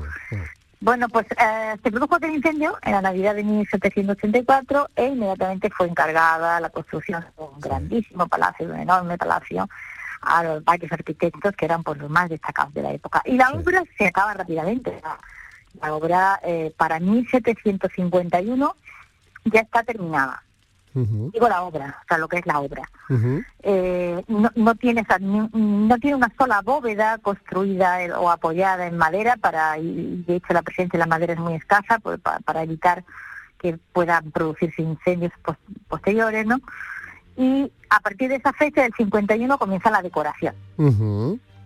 Bueno, pues eh, se produjo aquel incendio en la Navidad de 1784 e inmediatamente fue encargada la construcción de un grandísimo palacio, de un enorme palacio, a los varios arquitectos que eran pues, los más destacados de la época. Y la obra se acaba rápidamente. La, la obra eh, para 1751 ya está terminada. Digo la obra, o sea, lo que es la obra. Eh, no, no tiene no tiene una sola bóveda construida eh, o apoyada en madera para y de hecho la presencia de la madera es muy escasa pues, pa- para evitar que puedan producirse incendios pos- posteriores no y a partir de esa fecha del 51 comienza la decoración.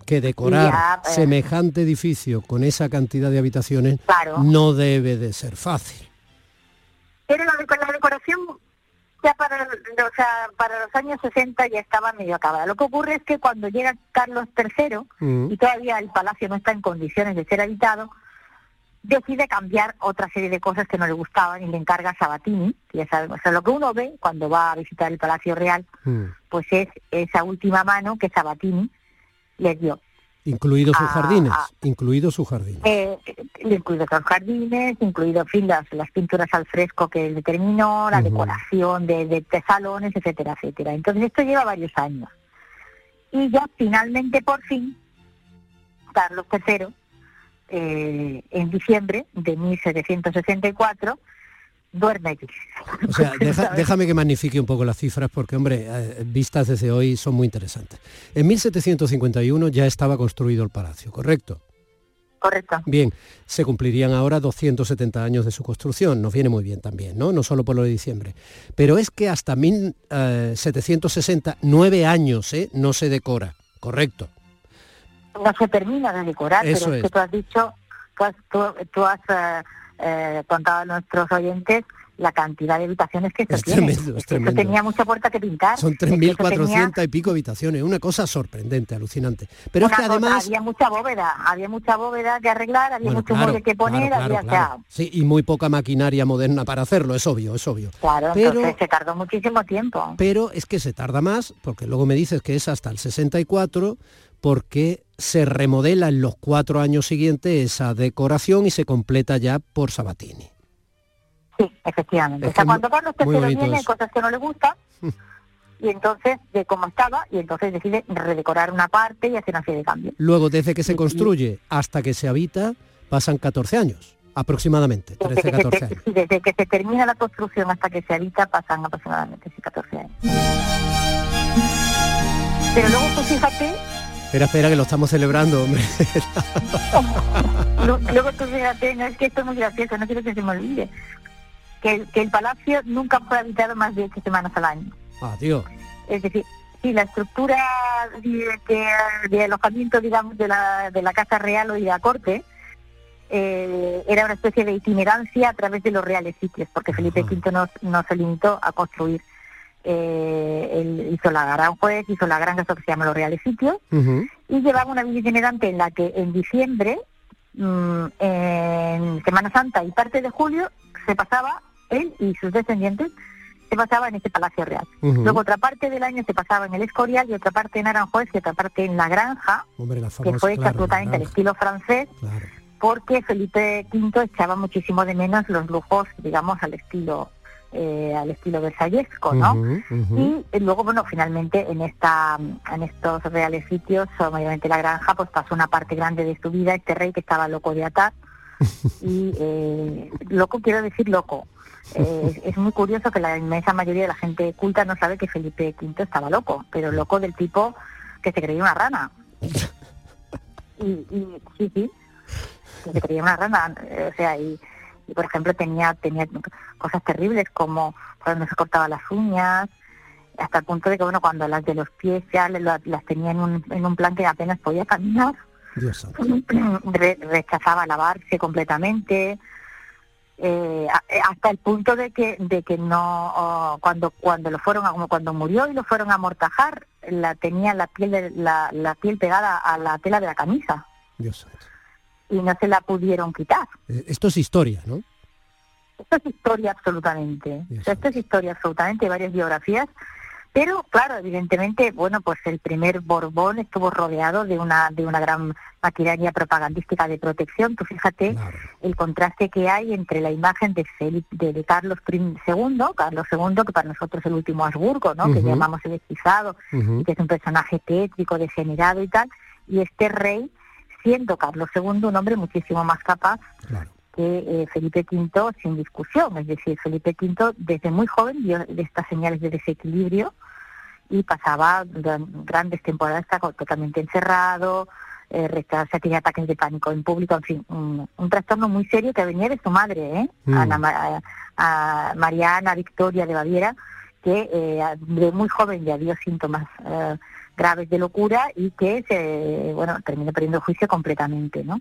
Que decorar Ya, eh. semejante edificio con esa cantidad de habitaciones Claro. no debe de ser fácil. pero la decoración ya para, o sea, para los años 60 ya estaba medio acabada. Lo que ocurre es que cuando llega Carlos III Mm. y todavía el palacio no está en condiciones de ser habitado, decide cambiar otra serie de cosas que no le gustaban y le encarga a Sabatini, que ya sabemos, o sea, lo que uno ve cuando va a visitar el Palacio Real, pues es esa última mano que Sabatini le dio. Incluidos sus Ah, jardines, ah. incluidos sus jardines. Eh, incluidos los jardines, incluido en fin, las, las pinturas al fresco que él determinó, la decoración de, de- de salones, etcétera, etcétera. Entonces esto lleva varios años. Y ya finalmente, por fin, Carlos III, eh, en diciembre de 1764, duerme allí. O sea, deja- déjame que magnifique un poco las cifras porque, hombre, eh, vistas desde hoy son muy interesantes. En 1751 ya estaba construido el palacio, ¿correcto? Correcto. Bien, se cumplirían ahora 270 años de su construcción, nos viene muy bien también, ¿no? No solo por lo de diciembre. Pero es que hasta 1760, nueve años, ¿eh? No se decora, ¿correcto? no se termina de decorar, Eso pero es, es. que tú has dicho, tú has, tú, tú has eh, eh, contado a nuestros oyentes la cantidad de habitaciones que esto Es tiene. tremendo, es que esto tremendo. tenía mucha puerta que pintar. Son Es que esto tenía 3.400 y pico habitaciones, una cosa sorprendente, alucinante. Pero es que cosa, además... había mucha bóveda, había mucha bóveda que arreglar, había Bueno, mucho claro, mueble que poner, claro, había, claro. Sí, y muy poca maquinaria moderna para hacerlo, es obvio, es obvio. claro, Pero- entonces se tardó muchísimo tiempo. Pero es que se tarda más, porque luego me dices que es hasta el 64, porque se remodela en los cuatro años siguientes esa decoración y se completa ya por Sabatini. Sí, efectivamente. Es o sea, cuando Carlos III viene, hay cosas que no le gustan, y entonces, de cómo estaba, y entonces decide redecorar una parte y hacer una serie de cambios. Luego, desde que se construye hasta que se habita, pasan 14 años, aproximadamente, Desde 13, que, se, 14 te- años. desde que se termina la construcción hasta que se habita pasan aproximadamente sí, 14 años. Pero luego tú fíjate, Espera, espera, que lo estamos celebrando, hombre. lu- luego tú fíjate, no es que esto es muy gracioso, no quiero que se me olvide, que, el- que el palacio nunca fue habitado más de ocho semanas al año. Adiós. Es decir, sí, la estructura de, de- de alojamiento, digamos, de la, de la Casa Real o de la Corte eh, era una especie de itinerancia a través de los reales sitios, porque Felipe V no, no se limitó a construir. Eh, él hizo la Gran Juez, hizo la granja, eso que se llama los reales sitios, y llevaba una vida itinerante en la que en diciembre, mm, en Semana Santa y parte de julio, se pasaba, él y sus descendientes, se pasaba en ese Palacio Real. Luego otra parte del año se pasaba en el Escorial y otra parte en Aranjuez y otra parte en la granja, Hombre, la que fue hecha claro, absolutamente al granja. estilo francés, porque Felipe V echaba muchísimo de menos los lujos, digamos, al estilo eh, al estilo versallesco, ¿no? Y eh, luego, bueno, finalmente en esta en estos reales sitios, o mayormente la granja, pues pasó una parte grande de su vida este rey que estaba loco de atar. y eh, loco quiero decir loco. Eh, es, muy curioso que la inmensa mayoría de la gente culta no sabe que Felipe V estaba loco, pero loco del tipo que se creía una rana. Y, y sí, sí, que se creía una rana, o sea, y, y, por ejemplo tenía tenía cosas terribles como cuando se cortaba las uñas, hasta el punto de que bueno cuando las de los pies ya le- las, las tenía en un, en un plan que apenas podía caminar, Dios santo. re- rechazaba lavarse completamente, eh, a- eh, hasta el punto de que de que no oh, cuando cuando lo fueron a, como cuando murió y lo fueron a amortajar la tenía la piel de- la, la piel pegada a la tela de la camisa Dios santo. Y no se la pudieron quitar Eh, Esto es historia, ¿no? Esto es historia absolutamente. O sea, esto es historia absolutamente, varias biografías. Pero, claro, evidentemente, bueno, pues el primer Borbón estuvo rodeado de una de una gran maquinaria propagandística de protección. Tú fíjate el contraste que hay entre la imagen de, Felipe, de, Carlos II, Carlos II, que para nosotros es el último Habsburgo, ¿no? Que llamamos el hechizado, y que es un personaje tétrico, degenerado y tal. Y este rey, siendo Carlos II un hombre muchísimo más capaz que eh, Felipe V sin discusión. Es decir, Felipe V desde muy joven dio de estas señales de desequilibrio y pasaba gran- grandes temporadas totalmente encerrado, eh, tenía ataques de pánico en público, en fin, un, un trastorno muy serio que venía de su madre, ¿eh? Mm. Ana Ma- a Mariana Victoria de Baviera, que eh, de muy joven ya dio síntomas eh, graves de locura y que se, bueno, terminó perdiendo juicio completamente, ¿no?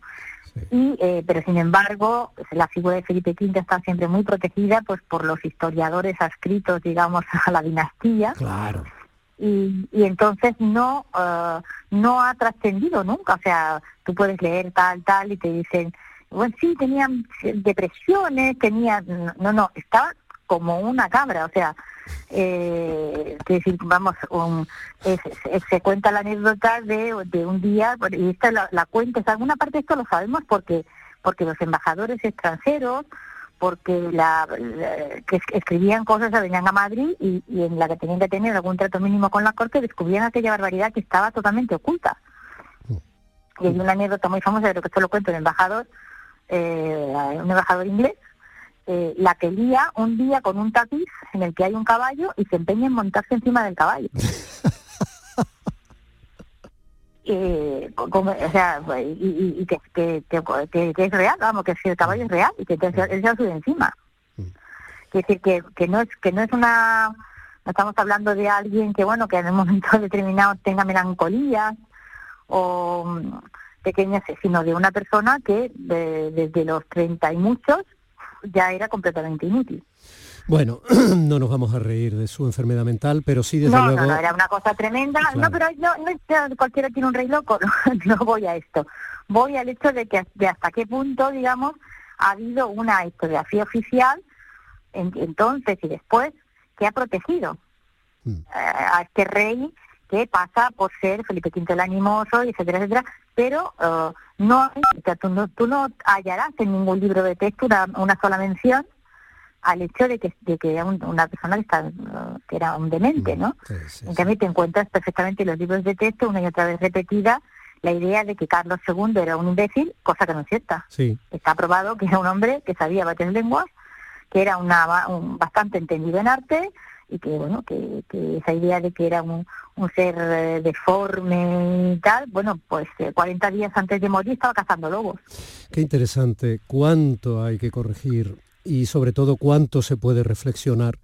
Y, eh, pero sin embargo, la figura de Felipe V está siempre muy protegida pues por los historiadores adscritos, digamos, a la dinastía. Claro. Y, y entonces no eh, no ha trascendido nunca. O sea, tú puedes leer tal, tal y te dicen, bueno, sí, tenían depresiones, tenía... No, no, estaba como una cabra. O sea, eh, que vamos, un- es- es- se cuenta la anécdota de, de un día, y esta la, la cuenta, o alguna parte de esto lo sabemos porque porque los embajadores extranjeros, porque la, la- que es- escribían cosas, venían a Madrid y, y en la que tenían que tener algún trato mínimo con la corte, descubrían aquella barbaridad que estaba totalmente oculta. Y hay una anécdota muy famosa, creo que esto lo cuento el embajador, eh, un embajador inglés, eh, la que lía un día con un tapiz en el que hay un caballo y se empeña en montarse encima del caballo. Eh, como- o sea, y, y- y que, que, que- que- que es real, vamos, que si el caballo es real y que él se sube encima. Es decir, que, que no es que no es una, no estamos hablando de alguien que, bueno, que en un momento determinado tenga melancolía o mm, pequeñas, sino de una persona que de- desde los 30 y muchos ya era completamente inútil. Bueno, no nos vamos a reír de su enfermedad mental, pero sí desde no, luego... no, no, era una cosa tremenda. No, pero no, no cualquiera tiene un rey loco, no, no voy a esto. Voy al hecho de que de hasta qué punto, digamos, ha habido una historiografía oficial en- entonces y después que ha protegido Mm. eh, a este rey que pasa por ser Felipe V el animoso, etcétera, etcétera, pero eh, no, tú no tú no hallarás en ningún libro de texto una, una sola mención al hecho de que, de que era un- una persona que, está, eh, que era un demente, ¿no? en cambio te encuentras perfectamente en los libros de texto, una y otra vez repetida, la idea de que Carlos II era un imbécil, cosa que no es cierta. Sí. Está probado que era un hombre que sabía varias lenguas, que era una, un, bastante entendido en arte y que, bueno, que, esa idea de que era un, ser eh, deforme y tal, bueno, pues eh, 40 días antes de morir estaba cazando lobos. Qué interesante, cuánto hay que corregir y sobre todo cuánto se puede reflexionar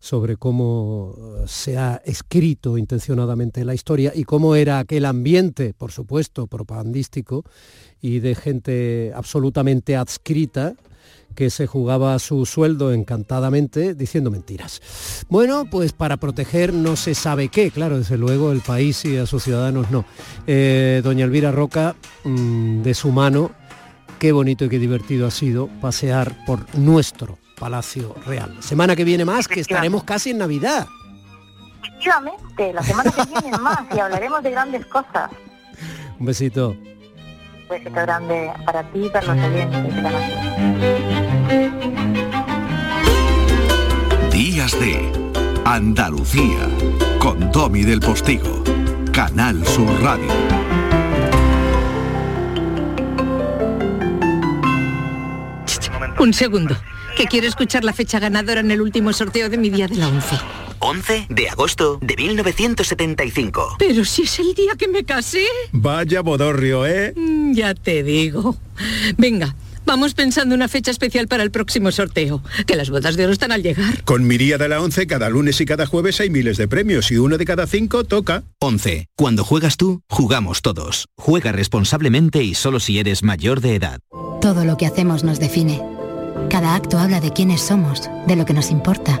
sobre cómo eh, se ha escrito intencionadamente la historia y cómo era aquel ambiente, por supuesto, propagandístico y de gente absolutamente adscrita que se jugaba su sueldo encantadamente diciendo mentiras. Bueno, pues para proteger no se sabe qué, claro, desde luego el país y a sus ciudadanos no. Eh, doña Elvira Roca, mm, de su mano, qué bonito y qué divertido ha sido pasear por nuestro Palacio Real. Semana que viene más, que estaremos casi en Navidad. Efectivamente, la semana que viene más y hablaremos de grandes cosas. Un besito. Besito grande para ti y para los oyentes de la nación. Días de Andalucía con Domi del Postigo, Canal Sur Radio. Un segundo, que quiero escuchar la fecha ganadora en el último sorteo de mi día de la 11. 11 de agosto de 1975. Pero si es el día que me casé. Vaya bodorrio, ¿eh? Mm, Ya te digo. Venga, vamos pensando una fecha especial para el próximo sorteo, que las bodas de oro están al llegar. Con mi día de la 11 cada lunes y cada jueves hay miles de premios y uno de cada cinco toca. 11. Cuando juegas tú, jugamos todos. Juega responsablemente y solo si eres mayor de edad. Todo lo que hacemos nos define. Cada acto habla de quiénes somos, de lo que nos importa.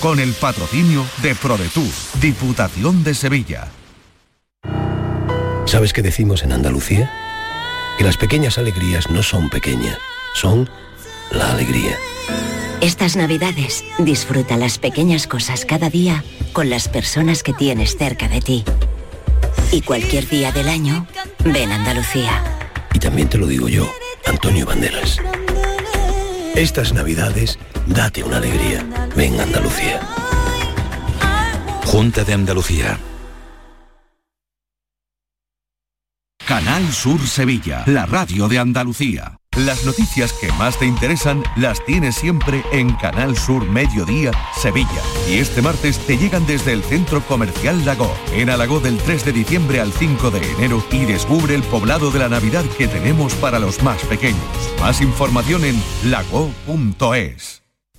Con el patrocinio de ProDetour, Diputación de Sevilla. ¿Sabes qué decimos en Andalucía? Que las pequeñas alegrías no son pequeñas, son la alegría. Estas navidades disfruta las pequeñas cosas cada día con las personas que tienes cerca de ti. Y cualquier día del año, ven Andalucía. Y también te lo digo yo, Antonio Banderas. Estas navidades, date una alegría. Ven Andalucía. Junta de Andalucía. Canal Sur Sevilla, la radio de Andalucía. Las noticias que más te interesan las tienes siempre en Canal Sur Mediodía, Sevilla. Y este martes te llegan desde el Centro Comercial Lago. En Alagó del 3 de diciembre al 5 de enero y descubre el poblado de la Navidad que tenemos para los más pequeños. Más información en lago.es.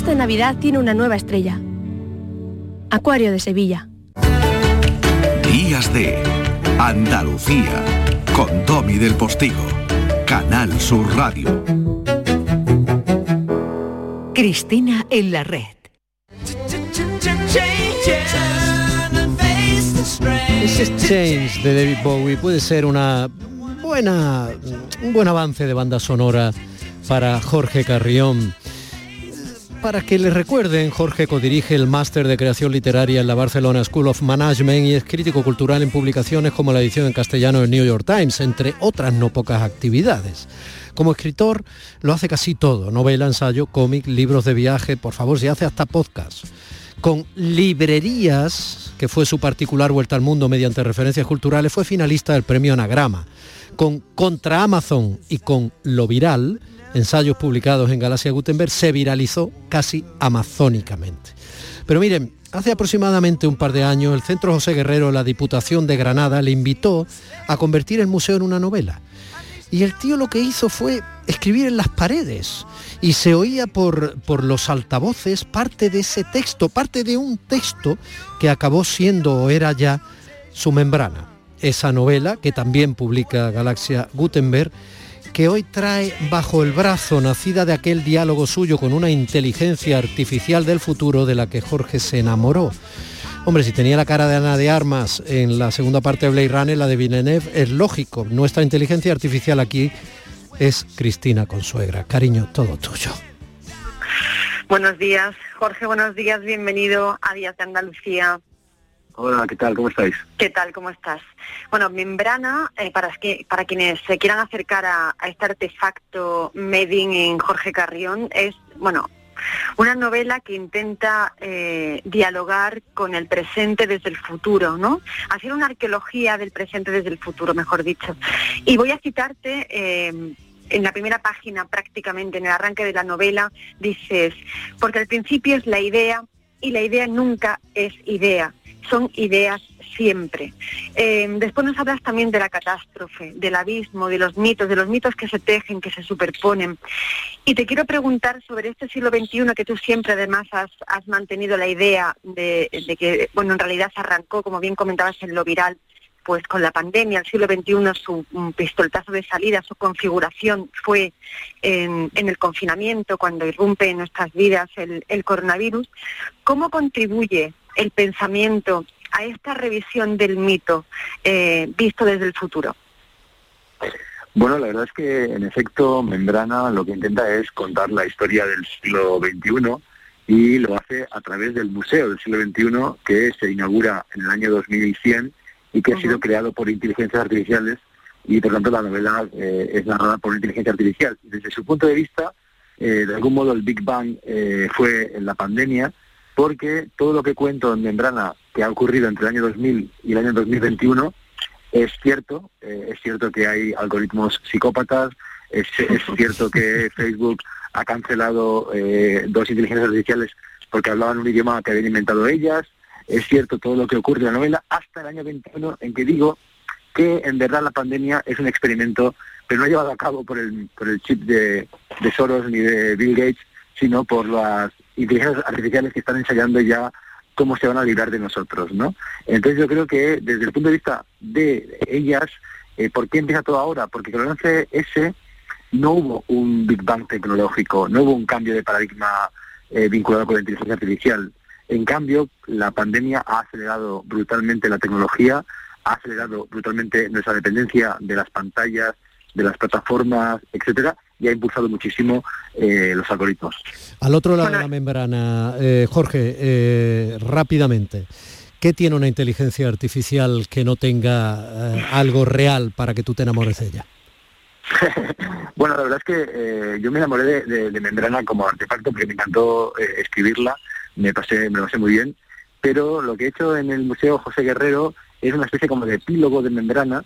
Esta Navidad tiene una nueva estrella. Acuario de Sevilla. Días de Andalucía con Domi del Postigo, Canal Sur Radio. Cristina en la red. Ese Change de David Bowie puede ser una buena, un buen avance de banda sonora para Jorge Carrión. Para que le recuerden, Jorge codirige el máster de creación literaria en la Barcelona School of Management y es crítico cultural en publicaciones como la edición en castellano del New York Times, entre otras no pocas actividades. Como escritor lo hace casi todo, novela, ensayo, cómic, libros de viaje, por favor, se hace hasta podcast. Con librerías, que fue su particular vuelta al mundo mediante referencias culturales, fue finalista del premio Anagrama. Con Contra Amazon y con Lo Viral, ensayos publicados en Galaxia Gutenberg, se viralizó casi amazónicamente. Pero miren, hace aproximadamente un par de años el Centro José Guerrero de la Diputación de Granada le invitó a convertir el museo en una novela. Y el tío lo que hizo fue escribir en las paredes y se oía por, por los altavoces parte de ese texto, parte de un texto que acabó siendo o era ya su membrana. Esa novela que también publica Galaxia Gutenberg que hoy trae bajo el brazo, nacida de aquel diálogo suyo con una inteligencia artificial del futuro de la que Jorge se enamoró. Hombre, si tenía la cara de Ana de Armas en la segunda parte de Blade Runner, la de Villeneuve, es lógico. Nuestra inteligencia artificial aquí es Cristina Consuegra. Cariño, todo tuyo. Buenos días, Jorge, buenos días, bienvenido a Días de Andalucía. Hola, ¿qué tal? ¿Cómo estáis? ¿Qué tal? ¿Cómo estás? Bueno, Membrana, eh, para, para quienes se quieran acercar a, este artefacto made in en Jorge Carrión, es, bueno, una novela que intenta eh, dialogar con el presente desde el futuro, ¿no? Hacer una arqueología del presente desde el futuro, mejor dicho. Y voy a citarte... Eh, en la primera página prácticamente, en el arranque de la novela, dices, porque al principio es la idea y la idea nunca es idea, son ideas siempre. Eh, después nos hablas también de la catástrofe, del abismo, de los mitos, de los mitos que se tejen, que se superponen. Y te quiero preguntar sobre este siglo XXI que tú siempre además has, has mantenido la idea de, que, bueno, en realidad se arrancó, como bien comentabas, en lo viral, pues con la pandemia, el siglo XXI, su un de salida, su configuración fue en, en, el confinamiento, cuando irrumpe en nuestras vidas el, el coronavirus. ¿Cómo contribuye el pensamiento a esta revisión del mito eh, visto desde el futuro? Bueno, la verdad es que en efecto Membrana lo que intenta es contar la historia del siglo XXI y lo hace a través del Museo del siglo XXI que se inaugura en el año 2100 y que uh -huh. ha sido creado por inteligencias artificiales y por tanto la novela eh, es narrada por inteligencia artificial. Desde su punto de vista, eh, de algún modo el Big Bang eh, fue en la pandemia porque todo lo que cuento en Membrana que ha ocurrido entre el año 2000 y el año 2021 es cierto, eh, es cierto que hay algoritmos psicópatas, es, es cierto que Facebook ha cancelado eh, dos inteligencias artificiales porque hablaban un idioma que habían inventado ellas, es cierto todo lo que ocurre en la novela, hasta el año 21 en que digo que en verdad la pandemia es un experimento, pero no llevado a cabo por el, por el chip de, de Soros ni de Bill Gates, sino por las inteligencias artificiales que están ensayando ya cómo se van a librar de nosotros, ¿no? Entonces yo creo que desde el punto de vista de ellas, eh, ¿por qué empieza todo ahora? Porque con el 11S no hubo un Big Bang tecnológico, no hubo un cambio de paradigma eh, vinculado con la inteligencia artificial. En cambio, la pandemia ha acelerado brutalmente la tecnología, ha acelerado brutalmente nuestra dependencia de las pantallas, de las plataformas, etcétera, y ha impulsado muchísimo eh, los algoritmos. Al otro lado bueno. de la membrana, eh, Jorge, eh, rápidamente, ¿Qué tiene una inteligencia artificial que no tenga eh, algo real para que tú te enamores de ella? bueno, la verdad es que yo me enamoré de, Membrana como artefacto porque me encantó escribirla, me pasé, me lo pasé muy bien, pero lo que he hecho en el Museo José Guerrero es una especie como de epílogo de Membrana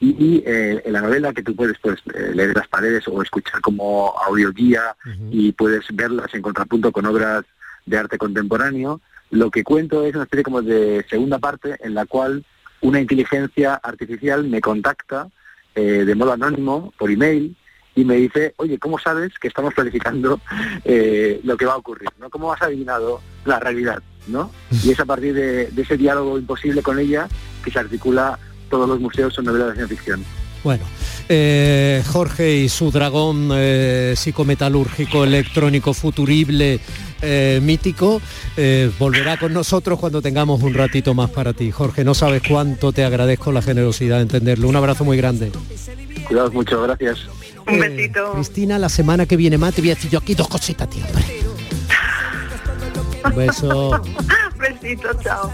y en la novela que tú puedes pues, leer las paredes o escuchar como audio guía y puedes verlas en contrapunto con obras de arte contemporáneo, lo que cuento es una especie como de segunda parte en la cual una inteligencia artificial me contacta eh, de modo anónimo por email y me dice, oye, ¿cómo sabes que estamos planificando eh, lo que va a ocurrir? ¿no? ¿Cómo has adivinado la realidad? ¿no? Y es a partir de, ese diálogo imposible con ella que se articula todos los museos son novelas de ciencia ficción. Bueno, eh, Jorge y su dragón psicometalúrgico, electrónico, futurible, eh, mítico, eh, volverá con nosotros cuando tengamos un ratito más para ti. Jorge, no sabes cuánto te agradezco la generosidad de entenderlo. Un abrazo muy grande. Cuidados mucho, gracias. Un eh, besito. Cristina, la semana que viene más te voy a decir yo aquí dos cositas, tío. Un beso. Besito, chao.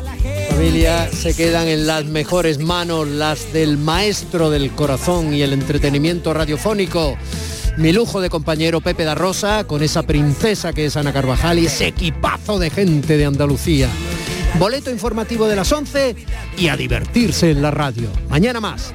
Familia, se quedan en las mejores manos, las del maestro del corazón y el entretenimiento radiofónico mi lujo de compañero Pepe da Rosa, con esa princesa que es Ana Carvajal y ese equipazo de gente de Andalucía. Boleto informativo de las 11 y a divertirse en la radio. Mañana más.